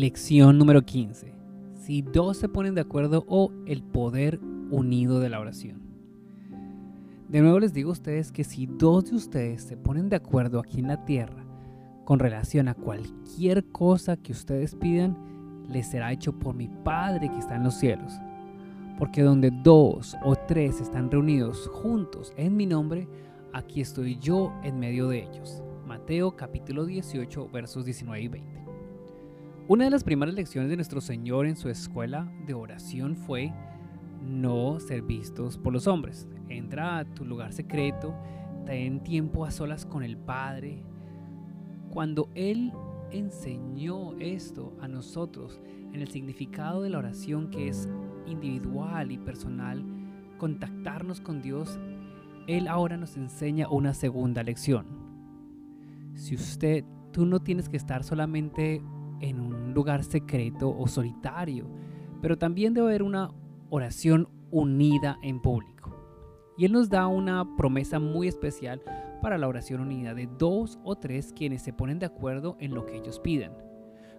Lección número 15. Si dos se ponen de acuerdo o el poder unido de la oración. De nuevo les digo a ustedes que si dos de ustedes se ponen de acuerdo aquí en la tierra con relación a cualquier cosa que ustedes pidan, les será hecho por mi Padre que está en los cielos. Porque donde dos o tres están reunidos juntos en mi nombre, aquí estoy yo en medio de ellos. Mateo capítulo 18 versos 19 y 20. Una de las primeras lecciones de nuestro Señor en su escuela de oración fue no ser vistos por los hombres. Entra a tu lugar secreto, ten tiempo a solas con el Padre. Cuando Él enseñó esto a nosotros en el significado de la oración que es individual y personal, contactarnos con Dios, Él ahora nos enseña una segunda lección. Si usted, tú no tienes que estar solamente en un lugar secreto o solitario, pero también debe haber una oración unida en público. Y Él nos da una promesa muy especial para la oración unida de dos o tres quienes se ponen de acuerdo en lo que ellos pidan.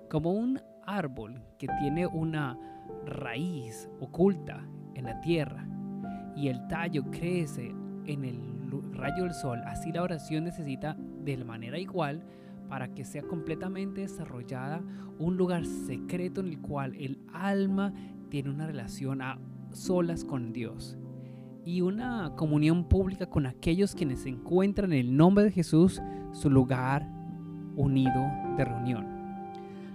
Como un árbol que tiene una raíz oculta en la tierra y el tallo crece en el rayo del sol, así la oración necesita de manera igual para que sea completamente desarrollada un lugar secreto en el cual el alma tiene una relación a solas con Dios y una comunión pública con aquellos quienes se encuentran en el nombre de Jesús, su lugar unido de reunión.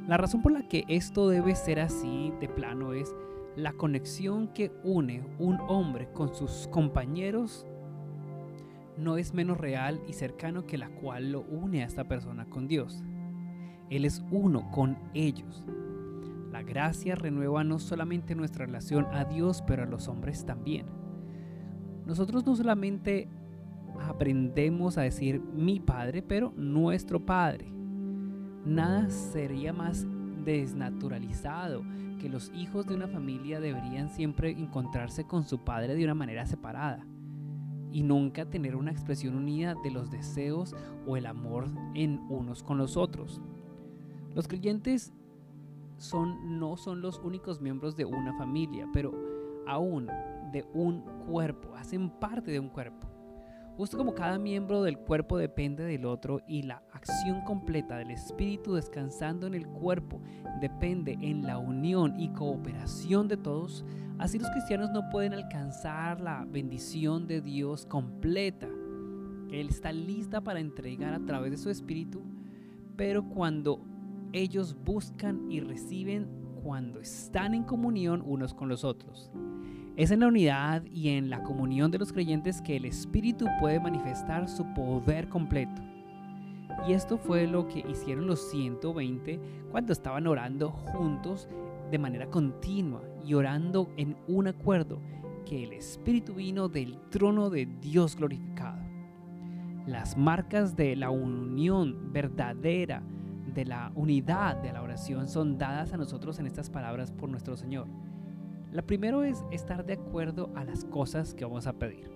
La razón por la que esto debe ser así de plano es la conexión que une un hombre con sus compañeros no es menos real y cercano que la cual lo une a esta persona con Dios. Él es uno con ellos. La gracia renueva no solamente nuestra relación a Dios, pero a los hombres también. Nosotros no solamente aprendemos a decir mi Padre, pero nuestro Padre. Nada sería más desnaturalizado que los hijos de una familia deberían siempre encontrarse con su padre de una manera separada y nunca tener una expresión unida de los deseos o el amor en unos con los otros. Los creyentes no son los únicos miembros de una familia, pero aún de un cuerpo, hacen parte de un cuerpo. Justo como cada miembro del cuerpo depende del otro y la acción completa del espíritu descansando en el cuerpo depende en la unión y cooperación de todos, así los cristianos no pueden alcanzar la bendición de Dios completa, que Él está lista para entregar a través de su espíritu, pero cuando ellos buscan y reciben, cuando están en comunión unos con los otros. Es en la unidad y en la comunión de los creyentes que el Espíritu puede manifestar su poder completo. Y esto fue lo que hicieron los 120 cuando estaban orando juntos de manera continua y orando en un acuerdo que el Espíritu vino del trono de Dios glorificado. Las marcas de la unión verdadera, de la unidad de la oración son dadas a nosotros en estas palabras por nuestro Señor. La primero es estar de acuerdo a las cosas que vamos a pedir.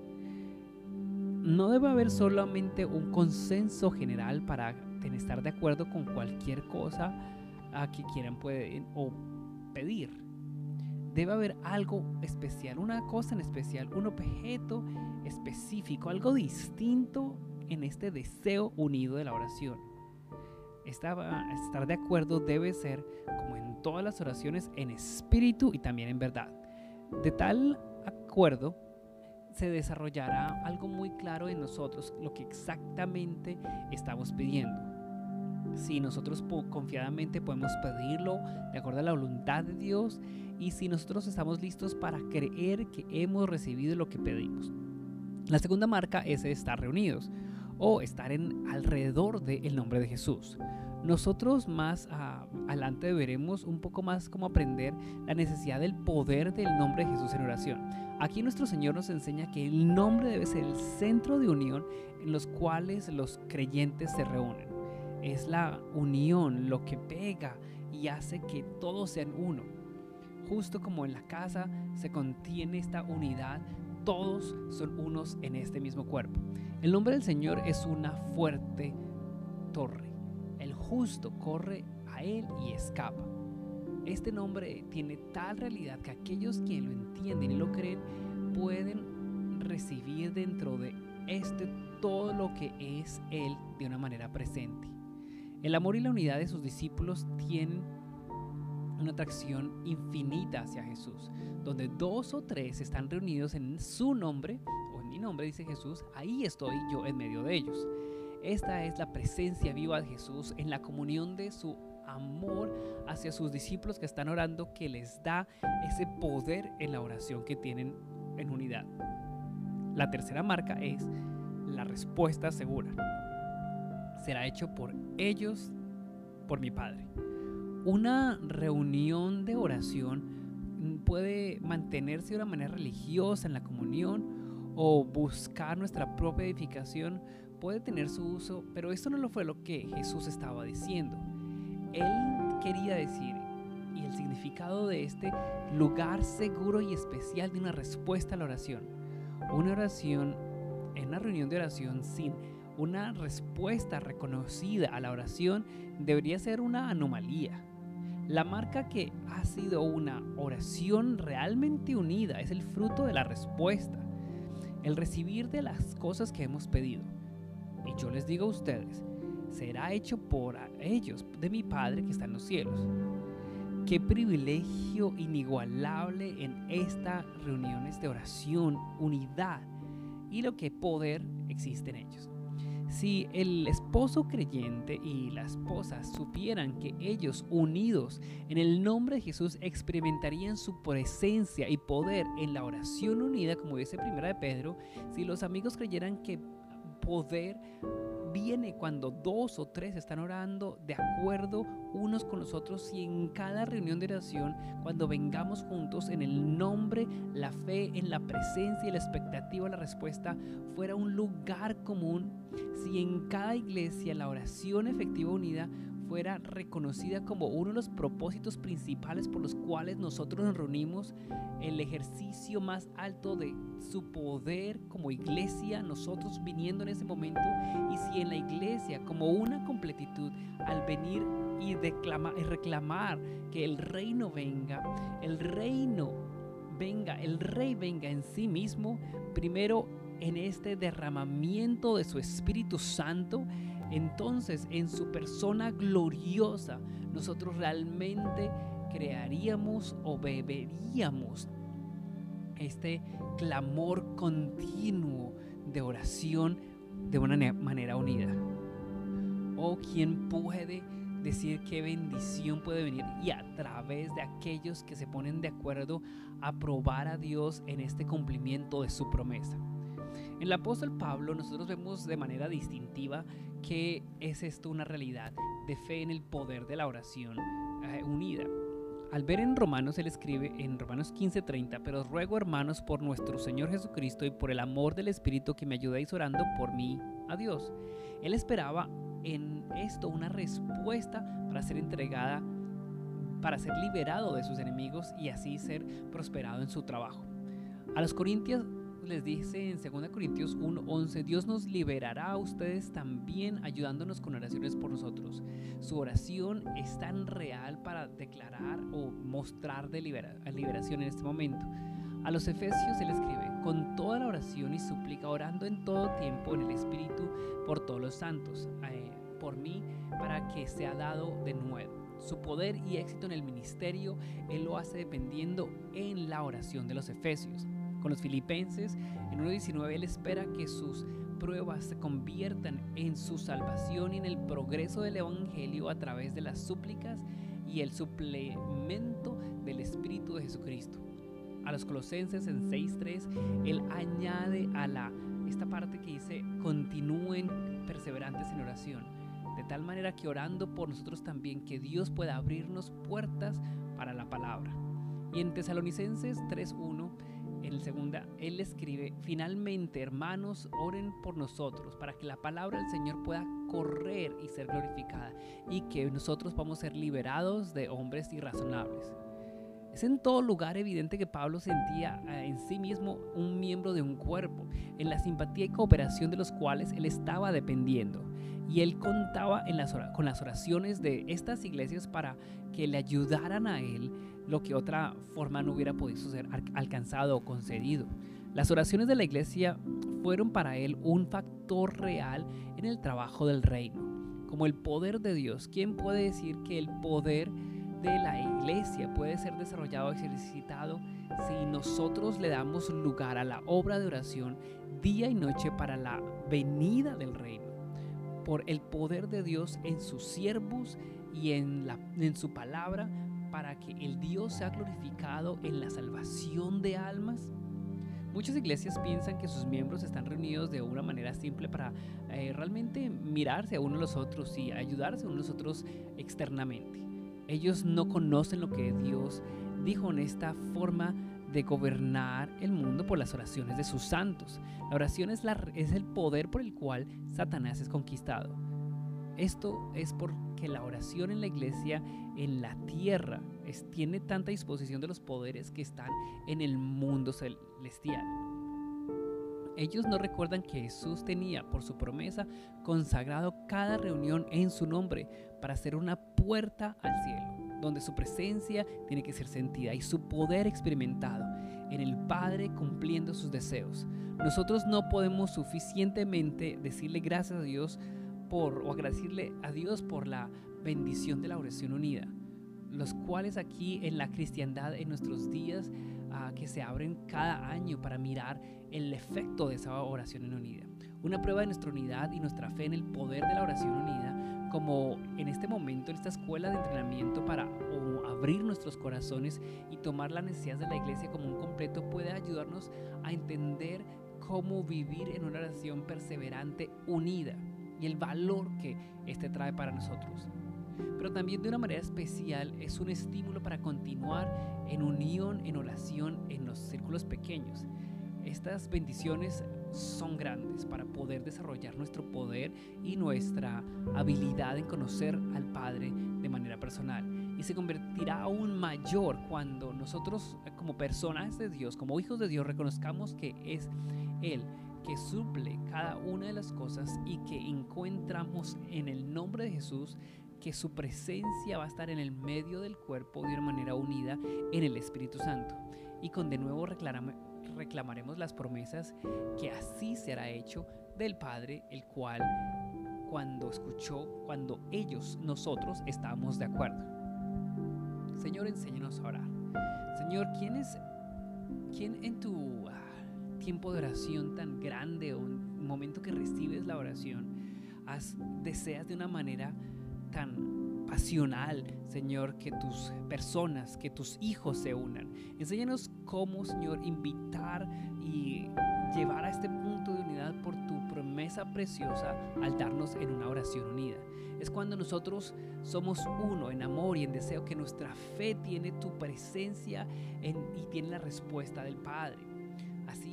No debe haber solamente un consenso general para estar de acuerdo con cualquier cosa a que quieran pueden, o pedir. Debe haber algo especial, una cosa en especial, un objeto específico, algo distinto en este deseo unido de la oración. estar de acuerdo debe ser como en todas las oraciones en espíritu y también en verdad. De tal acuerdo se desarrollará algo muy claro en nosotros, lo que exactamente estamos pidiendo. Si nosotros confiadamente podemos pedirlo de acuerdo a la voluntad de Dios y si nosotros estamos listos para creer que hemos recibido lo que pedimos. La segunda marca es estar reunidos o estar en alrededor del nombre de Jesús. Nosotros más adelante veremos un poco más cómo aprender la necesidad del poder del nombre de Jesús en oración. Aquí nuestro Señor nos enseña que el nombre debe ser el centro de unión en los cuales los creyentes se reúnen. Es la unión lo que pega y hace que todos sean uno. Justo como en la casa se contiene esta unidad, todos son unos en este mismo cuerpo. El nombre del Señor es una fuerte torre justo corre a él y escapa. este nombre tiene tal realidad que aquellos que lo entienden y lo creen pueden recibir dentro de este todo lo que es Él de una manera presente. El amor y la unidad de sus discípulos tienen una atracción infinita hacia Jesús, donde dos o tres están reunidos en su nombre, o en mi nombre, dice Jesús, ahí estoy yo en medio de ellos. Esta es la presencia viva de Jesús en la comunión de su amor hacia sus discípulos que están orando, que les da ese poder en la oración que tienen en unidad. La tercera marca es la respuesta segura. Será hecho por ellos, por mi Padre. Una reunión de oración puede mantenerse de una manera religiosa en la comunión o buscar nuestra propia edificación puede tener su uso, pero esto no fue lo que Jesús estaba diciendo. Él quería decir, y el significado de este lugar seguro y especial de una respuesta a la oración. Una oración, en una reunión de oración sin una respuesta reconocida a la oración debería ser una anomalía. La marca que ha sido una oración realmente unida es el fruto de la respuesta, el recibir de las cosas que hemos pedido. Y yo les digo a ustedes, será hecho por ellos, de mi Padre que está en los cielos. Qué privilegio inigualable en estas reuniones de oración, unidad y lo que poder existe en ellos. Si el esposo creyente y la esposa supieran que ellos unidos en el nombre de Jesús experimentarían su presencia y poder en la oración unida, como dice Primera de Pedro, si los amigos creyeran que poder viene cuando dos o tres están orando de acuerdo unos con los otros y en cada reunión de oración, cuando vengamos juntos en el nombre, la fe, en la presencia y la expectativa, la respuesta fuera un lugar común, si en cada iglesia la oración efectiva unida fuera reconocida como uno de los propósitos principales por los cuales nosotros nos reunimos, el ejercicio más alto de su poder como iglesia, nosotros viniendo en ese momento, y si en la iglesia como una completitud, al venir y, declamar, y reclamar que el reino venga, el reino venga, el rey venga en sí mismo, primero en este derramamiento de su Espíritu Santo, entonces en su persona gloriosa nosotros realmente crearíamos o beberíamos este clamor continuo de oración de una manera unida. Oh, ¿quién puede decir qué bendición puede venir y a través de aquellos que se ponen de acuerdo a probar a Dios en este cumplimiento de su promesa? En el apóstol Pablo nosotros vemos de manera distintiva que es esto una realidad de fe en el poder de la oración eh, unida. Al ver en Romanos, él escribe en Romanos 15:30, pero ruego hermanos por nuestro Señor Jesucristo y por el amor del Espíritu que me ayudéis orando por mí a Dios. Él esperaba en esto una respuesta para ser entregada, para ser liberado de sus enemigos y así ser prosperado en su trabajo. A los Corintios les dice en 2 Corintios 1:11, Dios nos liberará a ustedes también ayudándonos con oraciones por nosotros. Su oración es tan real para declarar o mostrar de liberación en este momento. A los Efesios él escribe, con toda la oración y súplica, orando en todo tiempo en el Espíritu por todos los santos, eh, por mí, para que sea dado de nuevo. Su poder y éxito en el ministerio, Él lo hace dependiendo en la oración de los Efesios con los filipenses. En 1.19 Él espera que sus pruebas se conviertan en su salvación y en el progreso del Evangelio a través de las súplicas y el suplemento del Espíritu de Jesucristo. A los colosenses en 6.3 Él añade a la esta parte que dice continúen perseverantes en oración, de tal manera que orando por nosotros también que Dios pueda abrirnos puertas para la palabra. Y en Tesalonicenses 3.1 en el segunda, él escribe, finalmente hermanos, oren por nosotros para que la palabra del Señor pueda correr y ser glorificada y que nosotros vamos a ser liberados de hombres irrazonables. Es en todo lugar evidente que Pablo sentía eh, en sí mismo un miembro de un cuerpo, en la simpatía y cooperación de los cuales él estaba dependiendo. Y él contaba con las oraciones de estas iglesias para que le ayudaran a él lo que otra forma no hubiera podido ser alcanzado o concedido. Las oraciones de la iglesia fueron para él un factor real en el trabajo del reino. Como el poder de Dios, ¿quién puede decir que el poder de la iglesia puede ser desarrollado ejercitado si nosotros le damos lugar a la obra de oración día y noche para la venida del reino. Por el poder de Dios en sus siervos y en, la, en su palabra para que el Dios sea glorificado en la salvación de almas. Muchas iglesias piensan que sus miembros están reunidos de una manera simple para eh, realmente mirarse a unos a los otros y ayudarse a unos a los otros externamente. Ellos no conocen lo que Dios dijo en esta forma de gobernar el mundo por las oraciones de sus santos. La oración es, es el poder por el cual Satanás es conquistado. Esto es porque la oración en la iglesia, en la tierra, es, tiene tanta disposición de los poderes que están en el mundo celestial. Ellos no recuerdan que Jesús tenía por su promesa consagrado cada reunión en su nombre para ser una puerta al cielo, donde su presencia tiene que ser sentida y su poder experimentado en el Padre cumpliendo sus deseos. Nosotros no podemos suficientemente decirle gracias a Dios por o agradecerle a Dios por la bendición de la oración unida, los cuales aquí en la cristiandad en nuestros días ah, que se abren cada año para mirar el efecto de esa oración en unida. Una prueba de nuestra unidad y nuestra fe en el poder de la oración unida, como en este momento, en esta escuela de entrenamiento para abrir nuestros corazones y tomar las necesidades de la iglesia como un completo, puede ayudarnos a entender cómo vivir en una oración perseverante unida y el valor que este trae para nosotros. Pero también de una manera especial es un estímulo para continuar en unión, en oración, en los círculos pequeños. Estas bendiciones son grandes para poder desarrollar nuestro poder y nuestra habilidad en conocer al Padre de manera personal. Y se convertirá aún mayor cuando nosotros como personas de Dios, como hijos de Dios, reconozcamos que es Él que suple cada una de las cosas y que encontramos en el nombre de Jesús que su presencia va a estar en el medio del cuerpo de una manera unida en el Espíritu Santo. Y con de nuevo reclamaremos las promesas que así será hecho del Padre, el cual cuando escuchó, cuando ellos, nosotros, estábamos de acuerdo. Señor, enséñanos a orar. Señor, ¿quién es, quién en tu tiempo de oración tan grande o un momento que recibes la oración, deseas de una manera tan pasional, Señor, que tus personas, que tus hijos se unan. Enséñanos cómo, Señor, invitar y llevar a este punto de unidad por tu promesa preciosa al darnos en una oración unida. Es cuando nosotros somos uno en amor y en deseo que nuestra fe tiene tu presencia y tiene la respuesta del Padre.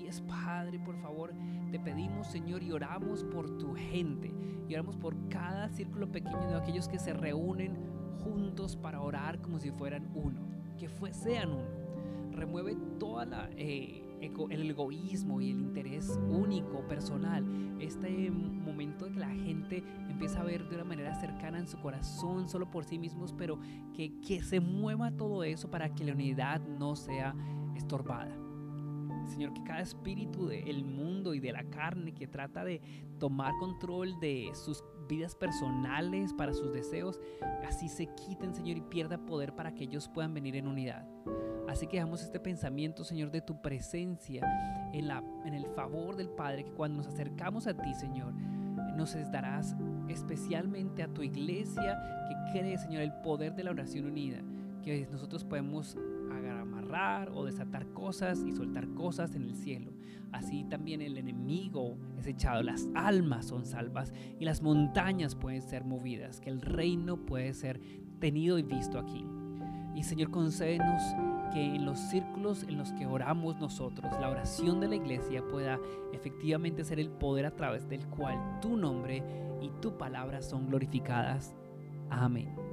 Así es, Padre, por favor, te pedimos, Señor, y oramos por tu gente. Y oramos por cada círculo pequeño de aquellos que se reúnen juntos para orar como si fueran uno. Que fue, sean uno. Remueve toda. Eh, el egoísmo y el interés único, personal, este momento de que la gente empieza a ver de una manera cercana en su corazón, solo por sí mismos, pero que, que se mueva todo eso para que la unidad no sea estorbada. Señor, que cada espíritu del mundo y de la carne que trata de tomar control de sus vidas personales, para sus deseos, así se quiten, Señor, y pierda poder para que ellos puedan venir en unidad. Así que dejamos este pensamiento, Señor, de tu presencia en, la, en el favor del Padre, que cuando nos acercamos a ti, Señor, nos darás especialmente a tu iglesia que cree, Señor, el poder de la oración unida, que nosotros podemos o desatar cosas y soltar cosas en el cielo. Así también el enemigo es echado, las almas son salvas y las montañas pueden ser movidas, que el reino puede ser tenido y visto aquí. Y Señor, concédenos que en los círculos en los que oramos nosotros, la oración de la iglesia pueda efectivamente ser el poder a través del cual tu nombre y tu palabra son glorificadas. Amén.